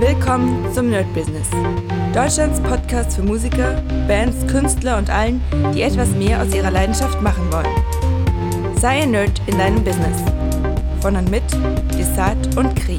Willkommen zum Nerd Business. Deutschlands Podcast für Musiker, Bands, Künstler und allen, die etwas mehr aus ihrer Leidenschaft machen wollen. Sei ein Nerd in deinem Business. Von und mit Desart und Kri.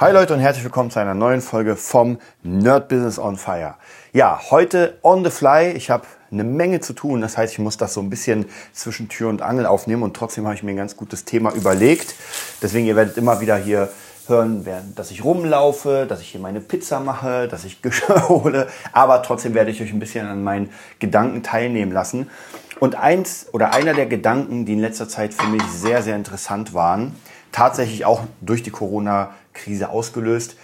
Hi Leute und herzlich willkommen zu einer neuen Folge vom Nerd Business on Fire. Ja, heute on the fly. Ich habe eine Menge zu tun. Das heißt, ich muss das so ein bisschen zwischen Tür und Angel aufnehmen und trotzdem habe ich mir ein ganz gutes Thema überlegt. Deswegen, ihr werdet immer wieder hier hören, dass ich rumlaufe, dass ich hier meine Pizza mache, dass ich Geschirr hole, aber trotzdem werde ich euch ein bisschen an meinen Gedanken teilnehmen lassen. Und eins oder einer der Gedanken, die in letzter Zeit für mich sehr, sehr interessant waren, tatsächlich auch durch die Corona-Krise ausgelöst,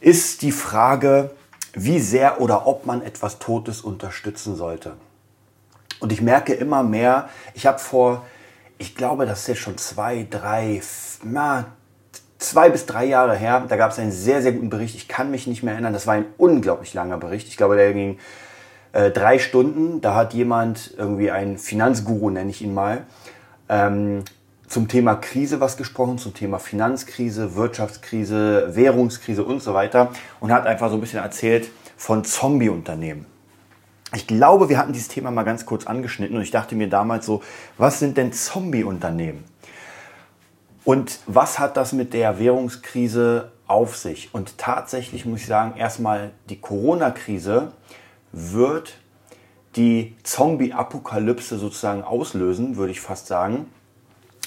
ist die Frage, wie sehr oder ob man etwas Totes unterstützen sollte. Und ich merke immer mehr, ich habe vor, ich glaube, das ist jetzt schon zwei, drei, na, zwei bis drei Jahre her, da gab es einen sehr, sehr guten Bericht. Ich kann mich nicht mehr erinnern, das war ein unglaublich langer Bericht. Ich glaube, der ging äh, drei Stunden. Da hat jemand, irgendwie ein Finanzguru, nenne ich ihn mal, ähm, zum Thema Krise was gesprochen, zum Thema Finanzkrise, Wirtschaftskrise, Währungskrise und so weiter und hat einfach so ein bisschen erzählt von Zombie-Unternehmen. Ich glaube, wir hatten dieses Thema mal ganz kurz angeschnitten und ich dachte mir damals so, was sind denn Zombie-Unternehmen? Und was hat das mit der Währungskrise auf sich? Und tatsächlich muss ich sagen, erstmal die Corona-Krise wird die Zombie-Apokalypse sozusagen auslösen, würde ich fast sagen.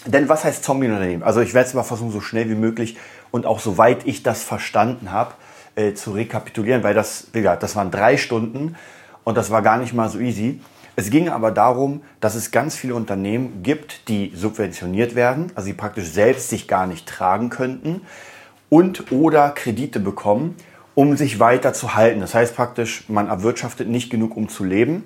Denn was heißt Zombie-Unternehmen? Also ich werde es mal versuchen, so schnell wie möglich und auch soweit ich das verstanden habe, äh, zu rekapitulieren, weil das, wie gesagt, das waren drei Stunden und das war gar nicht mal so easy. Es ging aber darum, dass es ganz viele Unternehmen gibt, die subventioniert werden, also die praktisch selbst sich gar nicht tragen könnten und oder Kredite bekommen, um sich weiter zu halten. Das heißt praktisch, man erwirtschaftet nicht genug, um zu leben.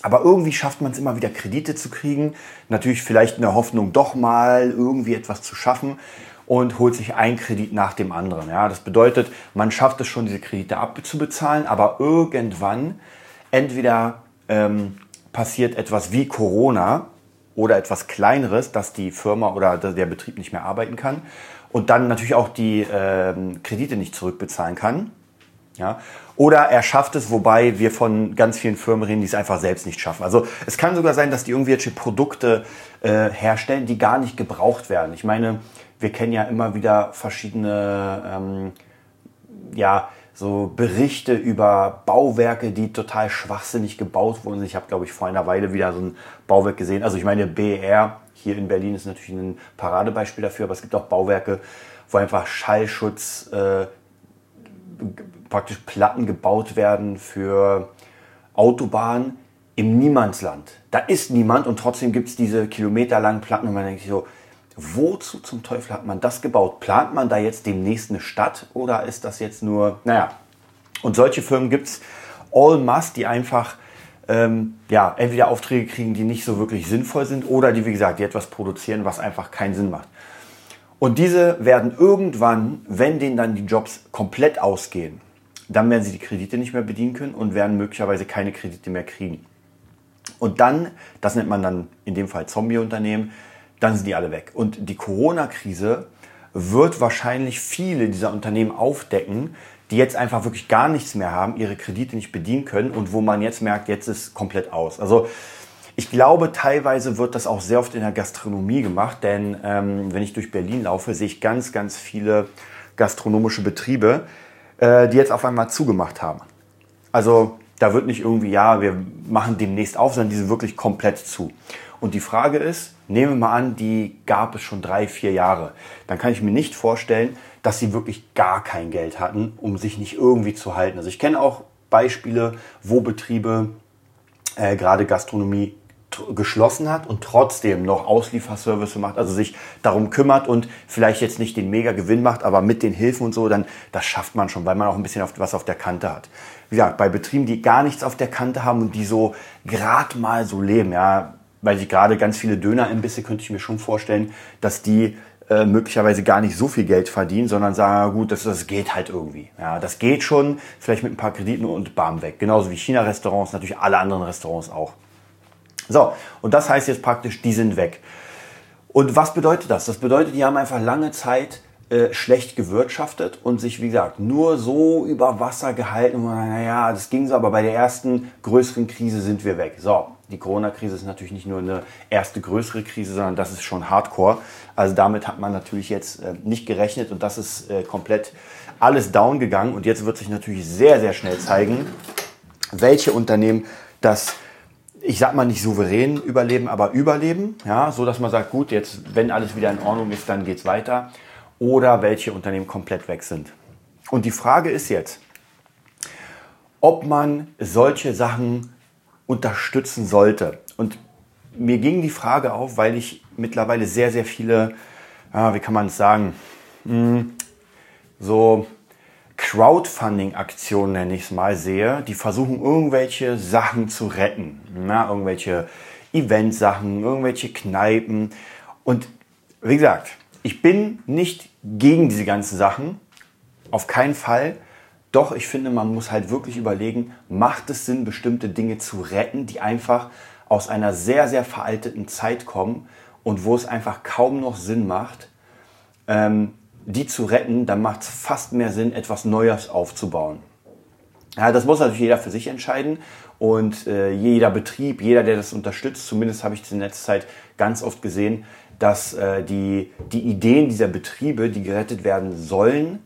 Aber irgendwie schafft man es immer wieder Kredite zu kriegen. Natürlich vielleicht in der Hoffnung, doch mal irgendwie etwas zu schaffen und holt sich ein Kredit nach dem anderen. Ja, das bedeutet, man schafft es schon, diese Kredite abzubezahlen, aber irgendwann entweder ähm, passiert etwas wie Corona oder etwas Kleineres, dass die Firma oder der Betrieb nicht mehr arbeiten kann und dann natürlich auch die ähm, Kredite nicht zurückbezahlen kann. Ja? Oder er schafft es, wobei wir von ganz vielen Firmen reden, die es einfach selbst nicht schaffen. Also es kann sogar sein, dass die irgendwelche Produkte äh, herstellen, die gar nicht gebraucht werden. Ich meine, wir kennen ja immer wieder verschiedene ähm, ja, so Berichte über Bauwerke, die total schwachsinnig gebaut wurden. Ich habe, glaube ich, vor einer Weile wieder so ein Bauwerk gesehen. Also ich meine, BR hier in Berlin ist natürlich ein Paradebeispiel dafür, aber es gibt auch Bauwerke, wo einfach Schallschutz, äh, praktisch Platten gebaut werden für Autobahnen im Niemandsland. Da ist niemand und trotzdem gibt es diese kilometerlangen Platten und man denkt so, wozu zum Teufel hat man das gebaut? Plant man da jetzt demnächst eine Stadt oder ist das jetzt nur, naja. Und solche Firmen gibt es all masse, die einfach ähm, ja, entweder Aufträge kriegen, die nicht so wirklich sinnvoll sind oder die, wie gesagt, die etwas produzieren, was einfach keinen Sinn macht. Und diese werden irgendwann, wenn denen dann die Jobs komplett ausgehen, dann werden sie die Kredite nicht mehr bedienen können und werden möglicherweise keine Kredite mehr kriegen. Und dann, das nennt man dann in dem Fall Zombie-Unternehmen, dann sind die alle weg. Und die Corona-Krise wird wahrscheinlich viele dieser Unternehmen aufdecken, die jetzt einfach wirklich gar nichts mehr haben, ihre Kredite nicht bedienen können und wo man jetzt merkt, jetzt ist komplett aus. Also ich glaube, teilweise wird das auch sehr oft in der Gastronomie gemacht, denn ähm, wenn ich durch Berlin laufe, sehe ich ganz, ganz viele gastronomische Betriebe, äh, die jetzt auf einmal zugemacht haben. Also da wird nicht irgendwie, ja, wir machen demnächst auf, sondern die sind wirklich komplett zu. Und die Frage ist, nehmen wir mal an, die gab es schon drei, vier Jahre. Dann kann ich mir nicht vorstellen, dass sie wirklich gar kein Geld hatten, um sich nicht irgendwie zu halten. Also ich kenne auch Beispiele, wo Betriebe, äh, gerade Gastronomie, geschlossen hat und trotzdem noch Auslieferservice macht, also sich darum kümmert und vielleicht jetzt nicht den mega Gewinn macht, aber mit den Hilfen und so, dann das schafft man schon, weil man auch ein bisschen auf, was auf der Kante hat. Wie gesagt, bei Betrieben, die gar nichts auf der Kante haben und die so gerade mal so leben, ja, weil sie gerade ganz viele Dönerimbisse, könnte ich mir schon vorstellen, dass die äh, möglicherweise gar nicht so viel Geld verdienen, sondern sagen, gut, das, das geht halt irgendwie. Ja, das geht schon, vielleicht mit ein paar Krediten und bam weg. Genauso wie China-Restaurants, natürlich alle anderen Restaurants auch. So, und das heißt jetzt praktisch, die sind weg. Und was bedeutet das? Das bedeutet, die haben einfach lange Zeit äh, schlecht gewirtschaftet und sich, wie gesagt, nur so über Wasser gehalten. Und naja, das ging so, aber bei der ersten größeren Krise sind wir weg. So, die Corona-Krise ist natürlich nicht nur eine erste größere Krise, sondern das ist schon Hardcore. Also damit hat man natürlich jetzt äh, nicht gerechnet und das ist äh, komplett alles down gegangen. Und jetzt wird sich natürlich sehr, sehr schnell zeigen, welche Unternehmen das ich sag mal nicht souverän überleben, aber überleben, ja, so dass man sagt, gut, jetzt, wenn alles wieder in Ordnung ist, dann geht's weiter. Oder welche Unternehmen komplett weg sind. Und die Frage ist jetzt, ob man solche Sachen unterstützen sollte. Und mir ging die Frage auf, weil ich mittlerweile sehr, sehr viele, wie kann man es sagen, hm, so Crowdfunding-Aktionen, nenne ich es mal, sehe, die versuchen irgendwelche Sachen zu retten. Na, irgendwelche Eventsachen, irgendwelche Kneipen. Und wie gesagt, ich bin nicht gegen diese ganzen Sachen, auf keinen Fall. Doch ich finde, man muss halt wirklich überlegen, macht es Sinn, bestimmte Dinge zu retten, die einfach aus einer sehr, sehr veralteten Zeit kommen und wo es einfach kaum noch Sinn macht, ähm, die zu retten, dann macht es fast mehr Sinn, etwas Neues aufzubauen. Ja, das muss natürlich jeder für sich entscheiden und äh, jeder Betrieb, jeder, der das unterstützt, zumindest habe ich das in letzter Zeit ganz oft gesehen, dass äh, die, die Ideen dieser Betriebe, die gerettet werden sollen,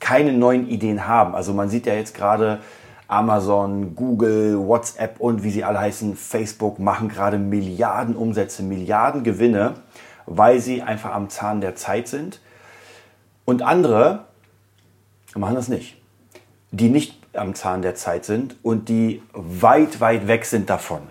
keine neuen Ideen haben. Also man sieht ja jetzt gerade Amazon, Google, WhatsApp und wie sie alle heißen, Facebook machen gerade Milliarden Umsätze, Milliarden Gewinne, weil sie einfach am Zahn der Zeit sind. Und andere machen das nicht, die nicht am Zahn der Zeit sind und die weit, weit weg sind davon.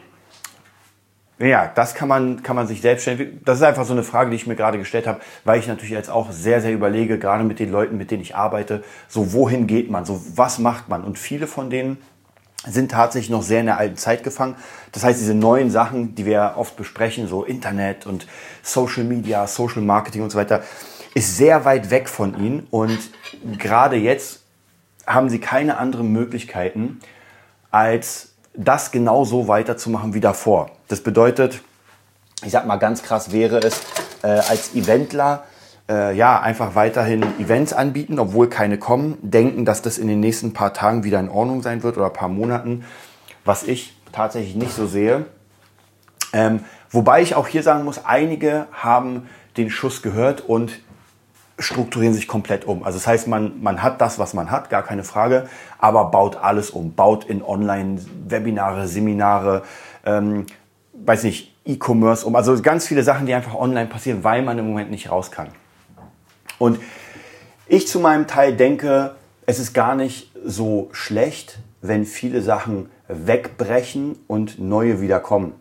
Ja, das kann man, kann man sich selbst stellen. Das ist einfach so eine Frage, die ich mir gerade gestellt habe, weil ich natürlich jetzt auch sehr, sehr überlege, gerade mit den Leuten, mit denen ich arbeite, so wohin geht man, so was macht man. Und viele von denen sind tatsächlich noch sehr in der alten Zeit gefangen. Das heißt, diese neuen Sachen, die wir oft besprechen, so Internet und Social Media, Social Marketing und so weiter, ist sehr weit weg von ihnen. Und gerade jetzt haben sie keine anderen Möglichkeiten, als das genauso weiterzumachen wie davor. Das bedeutet, ich sag mal ganz krass wäre es, äh, als Eventler äh, ja einfach weiterhin Events anbieten, obwohl keine kommen, denken, dass das in den nächsten paar Tagen wieder in Ordnung sein wird oder paar Monaten, was ich tatsächlich nicht so sehe. Ähm, wobei ich auch hier sagen muss, einige haben den Schuss gehört und strukturieren sich komplett um. Also das heißt, man, man hat das, was man hat, gar keine Frage, aber baut alles um, baut in Online-Webinare, Seminare, ähm, weiß nicht, E-Commerce um. Also ganz viele Sachen, die einfach online passieren, weil man im Moment nicht raus kann. Und ich zu meinem Teil denke, es ist gar nicht so schlecht, wenn viele Sachen wegbrechen und neue wieder kommen.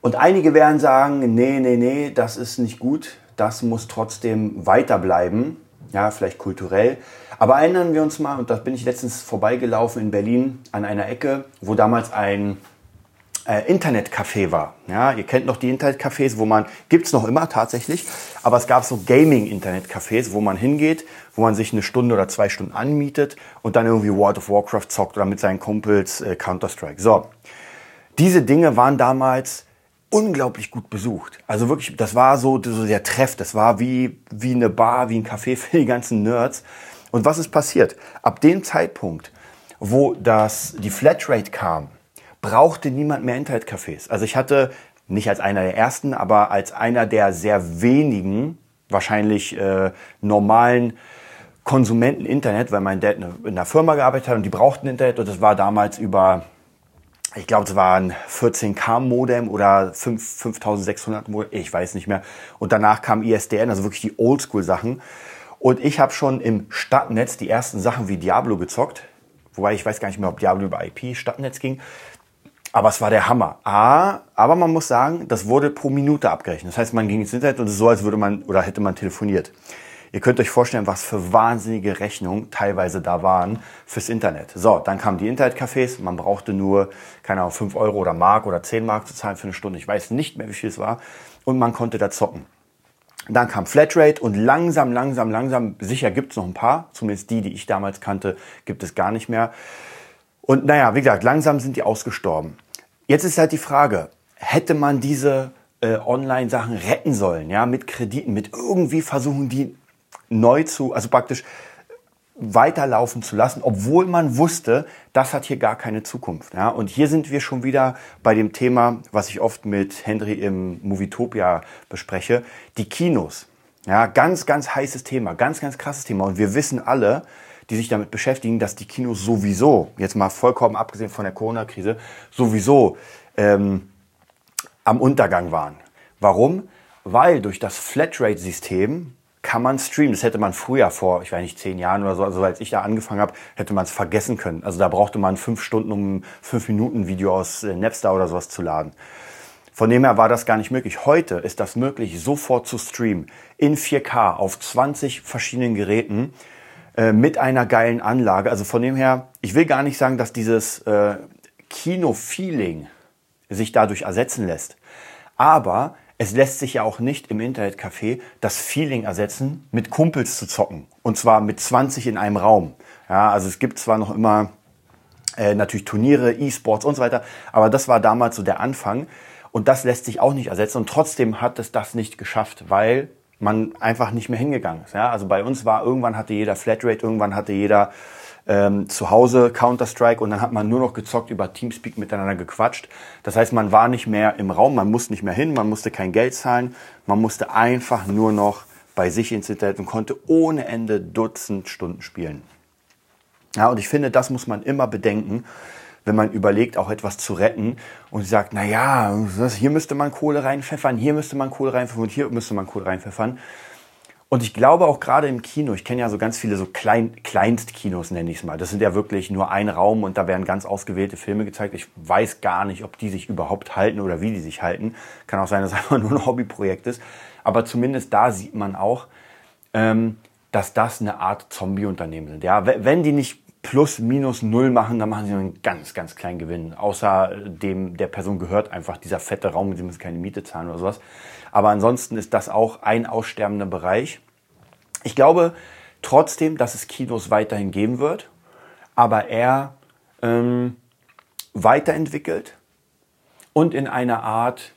Und einige werden sagen, nee, nee, nee, das ist nicht gut, das muss trotzdem weiterbleiben, ja, vielleicht kulturell. Aber erinnern wir uns mal, und da bin ich letztens vorbeigelaufen in Berlin an einer Ecke, wo damals ein äh, Internetcafé war. Ja, ihr kennt noch die Internetcafés, wo man, gibt's noch immer tatsächlich, aber es gab so Gaming-Internetcafés, wo man hingeht, wo man sich eine Stunde oder zwei Stunden anmietet und dann irgendwie World of Warcraft zockt oder mit seinen Kumpels äh, Counter-Strike. So, diese Dinge waren damals unglaublich gut besucht. Also wirklich, das war so, so der Treff, das war wie, wie eine Bar, wie ein Café für die ganzen Nerds. Und was ist passiert? Ab dem Zeitpunkt, wo das, die Flatrate kam, brauchte niemand mehr Internetcafés. Also ich hatte nicht als einer der ersten, aber als einer der sehr wenigen, wahrscheinlich äh, normalen Konsumenten Internet, weil mein Dad in einer Firma gearbeitet hat und die brauchten Internet und das war damals über, ich glaube, es war ein 14K Modem oder 5, 5600 Modem, ich weiß nicht mehr. Und danach kam ISDN, also wirklich die Oldschool Sachen. Und ich habe schon im Stadtnetz die ersten Sachen wie Diablo gezockt. Wobei ich weiß gar nicht mehr, ob Diablo über IP Stadtnetz ging. Aber es war der Hammer. A, aber man muss sagen, das wurde pro Minute abgerechnet. Das heißt, man ging ins Internet und es ist so, als würde man oder hätte man telefoniert. Ihr könnt euch vorstellen, was für wahnsinnige Rechnungen teilweise da waren fürs Internet. So, dann kamen die Internetcafés. Man brauchte nur, keine Ahnung, 5 Euro oder Mark oder 10 Mark zu zahlen für eine Stunde. Ich weiß nicht mehr, wie viel es war. Und man konnte da zocken. Dann kam Flatrate und langsam, langsam, langsam, sicher gibt's noch ein paar, zumindest die, die ich damals kannte, gibt es gar nicht mehr. Und naja, wie gesagt, langsam sind die ausgestorben. Jetzt ist halt die Frage, hätte man diese äh, Online-Sachen retten sollen, ja, mit Krediten, mit irgendwie versuchen, die neu zu, also praktisch weiterlaufen zu lassen, obwohl man wusste, das hat hier gar keine Zukunft. Ja? Und hier sind wir schon wieder bei dem Thema, was ich oft mit Henry im Movietopia bespreche, die Kinos. Ja, ganz, ganz heißes Thema, ganz, ganz krasses Thema. Und wir wissen alle, die sich damit beschäftigen, dass die Kinos sowieso, jetzt mal vollkommen abgesehen von der Corona-Krise, sowieso ähm, am Untergang waren. Warum? Weil durch das Flatrate-System kann man streamen. Das hätte man früher vor, ich weiß nicht, zehn Jahren oder so, also als ich da angefangen habe, hätte man es vergessen können. Also da brauchte man fünf Stunden, um fünf Minuten Video aus äh, Napster oder sowas zu laden. Von dem her war das gar nicht möglich. Heute ist das möglich, sofort zu streamen. In 4K auf 20 verschiedenen Geräten äh, mit einer geilen Anlage. Also von dem her, ich will gar nicht sagen, dass dieses äh, Kino-Feeling sich dadurch ersetzen lässt. Aber es lässt sich ja auch nicht im Internetcafé das Feeling ersetzen, mit Kumpels zu zocken. Und zwar mit 20 in einem Raum. Ja, also es gibt zwar noch immer äh, natürlich Turniere, E-Sports und so weiter, aber das war damals so der Anfang. Und das lässt sich auch nicht ersetzen. Und trotzdem hat es das nicht geschafft, weil man einfach nicht mehr hingegangen ist. Ja, also bei uns war irgendwann hatte jeder Flatrate, irgendwann hatte jeder ähm, zu Hause Counter-Strike und dann hat man nur noch gezockt über Teamspeak miteinander gequatscht. Das heißt, man war nicht mehr im Raum, man musste nicht mehr hin, man musste kein Geld zahlen, man musste einfach nur noch bei sich ins Internet und konnte ohne Ende Dutzend Stunden spielen. Ja, und ich finde, das muss man immer bedenken, wenn man überlegt, auch etwas zu retten und sagt, na ja, hier müsste man Kohle reinpfeffern, hier müsste man Kohle reinpfeffern und hier müsste man Kohle reinpfeffern. Und ich glaube auch gerade im Kino, ich kenne ja so ganz viele so Klein, Kleinstkinos, nenne ich es mal. Das sind ja wirklich nur ein Raum und da werden ganz ausgewählte Filme gezeigt. Ich weiß gar nicht, ob die sich überhaupt halten oder wie die sich halten. Kann auch sein, dass es einfach nur ein Hobbyprojekt ist. Aber zumindest da sieht man auch, ähm, dass das eine Art Zombie-Unternehmen sind. Ja, wenn die nicht plus minus null machen, dann machen sie einen ganz, ganz kleinen Gewinn. Außer dem der Person gehört einfach dieser fette Raum, sie müssen keine Miete zahlen oder sowas. Aber ansonsten ist das auch ein aussterbender Bereich. Ich glaube trotzdem, dass es Kinos weiterhin geben wird, aber eher ähm, weiterentwickelt und in einer Art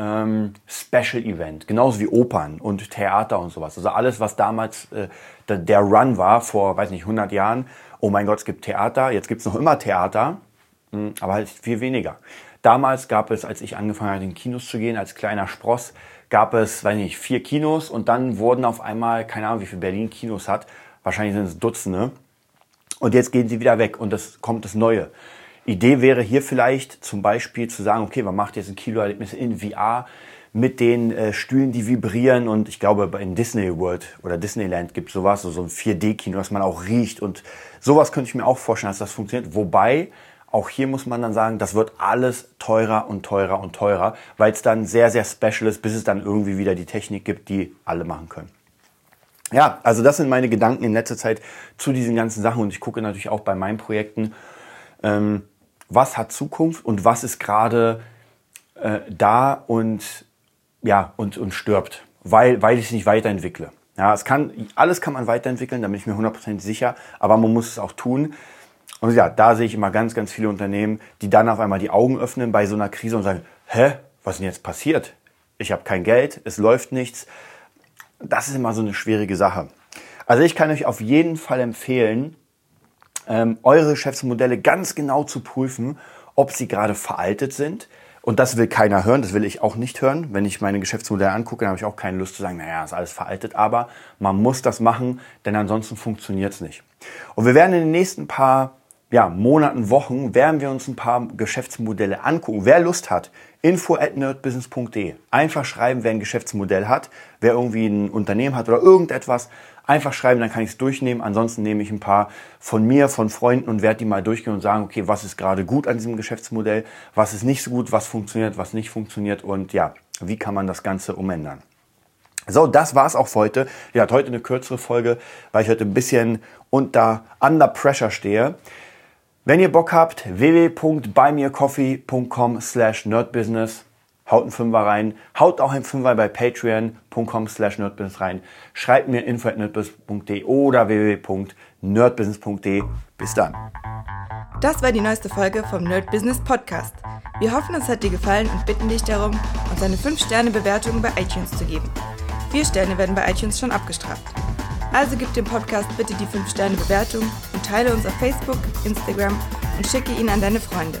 ähm, Special Event, genauso wie Opern und Theater und sowas. Also alles, was damals äh, der Run war, vor, weiß nicht, 100 Jahren. Oh mein Gott, es gibt Theater, jetzt gibt es noch immer Theater, hm, aber halt viel weniger. Damals gab es, als ich angefangen habe, in Kinos zu gehen, als kleiner Spross, gab es, weiß nicht, vier Kinos und dann wurden auf einmal, keine Ahnung, wie viel Berlin Kinos hat, wahrscheinlich sind es Dutzende. Und jetzt gehen sie wieder weg und es kommt das Neue. Idee wäre hier vielleicht zum Beispiel zu sagen, okay, man macht jetzt ein Kinoerlebnis in VR mit den äh, Stühlen, die vibrieren und ich glaube in Disney World oder Disneyland gibt sowas, so, so ein 4D-Kino, dass man auch riecht und sowas könnte ich mir auch vorstellen, dass das funktioniert. Wobei auch hier muss man dann sagen, das wird alles teurer und teurer und teurer, weil es dann sehr, sehr special ist, bis es dann irgendwie wieder die Technik gibt, die alle machen können. Ja, also das sind meine Gedanken in letzter Zeit zu diesen ganzen Sachen und ich gucke natürlich auch bei meinen Projekten, ähm, was hat Zukunft und was ist gerade äh, da und ja und, und stirbt, weil, weil ich es nicht weiterentwickle. Ja, es kann, alles kann man weiterentwickeln, da bin ich mir 100% sicher, aber man muss es auch tun. Und ja, da sehe ich immer ganz, ganz viele Unternehmen, die dann auf einmal die Augen öffnen bei so einer Krise und sagen, hä, was ist denn jetzt passiert? Ich habe kein Geld, es läuft nichts. Das ist immer so eine schwierige Sache. Also ich kann euch auf jeden Fall empfehlen, ähm, eure Geschäftsmodelle ganz genau zu prüfen, ob sie gerade veraltet sind. Und das will keiner hören, das will ich auch nicht hören. Wenn ich meine Geschäftsmodelle angucke, dann habe ich auch keine Lust zu sagen, naja, ist alles veraltet. Aber man muss das machen, denn ansonsten funktioniert es nicht. Und wir werden in den nächsten paar ja, Monaten, Wochen werden wir uns ein paar Geschäftsmodelle angucken. Wer Lust hat, info at nerdbusiness.de. Einfach schreiben, wer ein Geschäftsmodell hat, wer irgendwie ein Unternehmen hat oder irgendetwas. Einfach schreiben, dann kann ich es durchnehmen. Ansonsten nehme ich ein paar von mir, von Freunden und werde die mal durchgehen und sagen, okay, was ist gerade gut an diesem Geschäftsmodell, was ist nicht so gut, was funktioniert, was nicht funktioniert und ja, wie kann man das Ganze umändern. So, das war's auch für heute. Ja, heute eine kürzere Folge, weil ich heute ein bisschen unter under pressure stehe. Wenn ihr Bock habt, www.buymeacoffee.com slash nerdbusiness. Haut einen Fünfer rein. Haut auch einen Fünfer bei patreon.com slash nerdbusiness rein. Schreibt mir info at nerdbusiness.de oder www.nerdbusiness.de. Bis dann. Das war die neueste Folge vom Nerd Business Podcast. Wir hoffen, es hat dir gefallen und bitten dich darum, uns eine 5-Sterne-Bewertung bei iTunes zu geben. Vier Sterne werden bei iTunes schon abgestraft. Also gib dem Podcast bitte die 5-Sterne-Bewertung und teile uns auf Facebook, Instagram und schicke ihn an deine Freunde.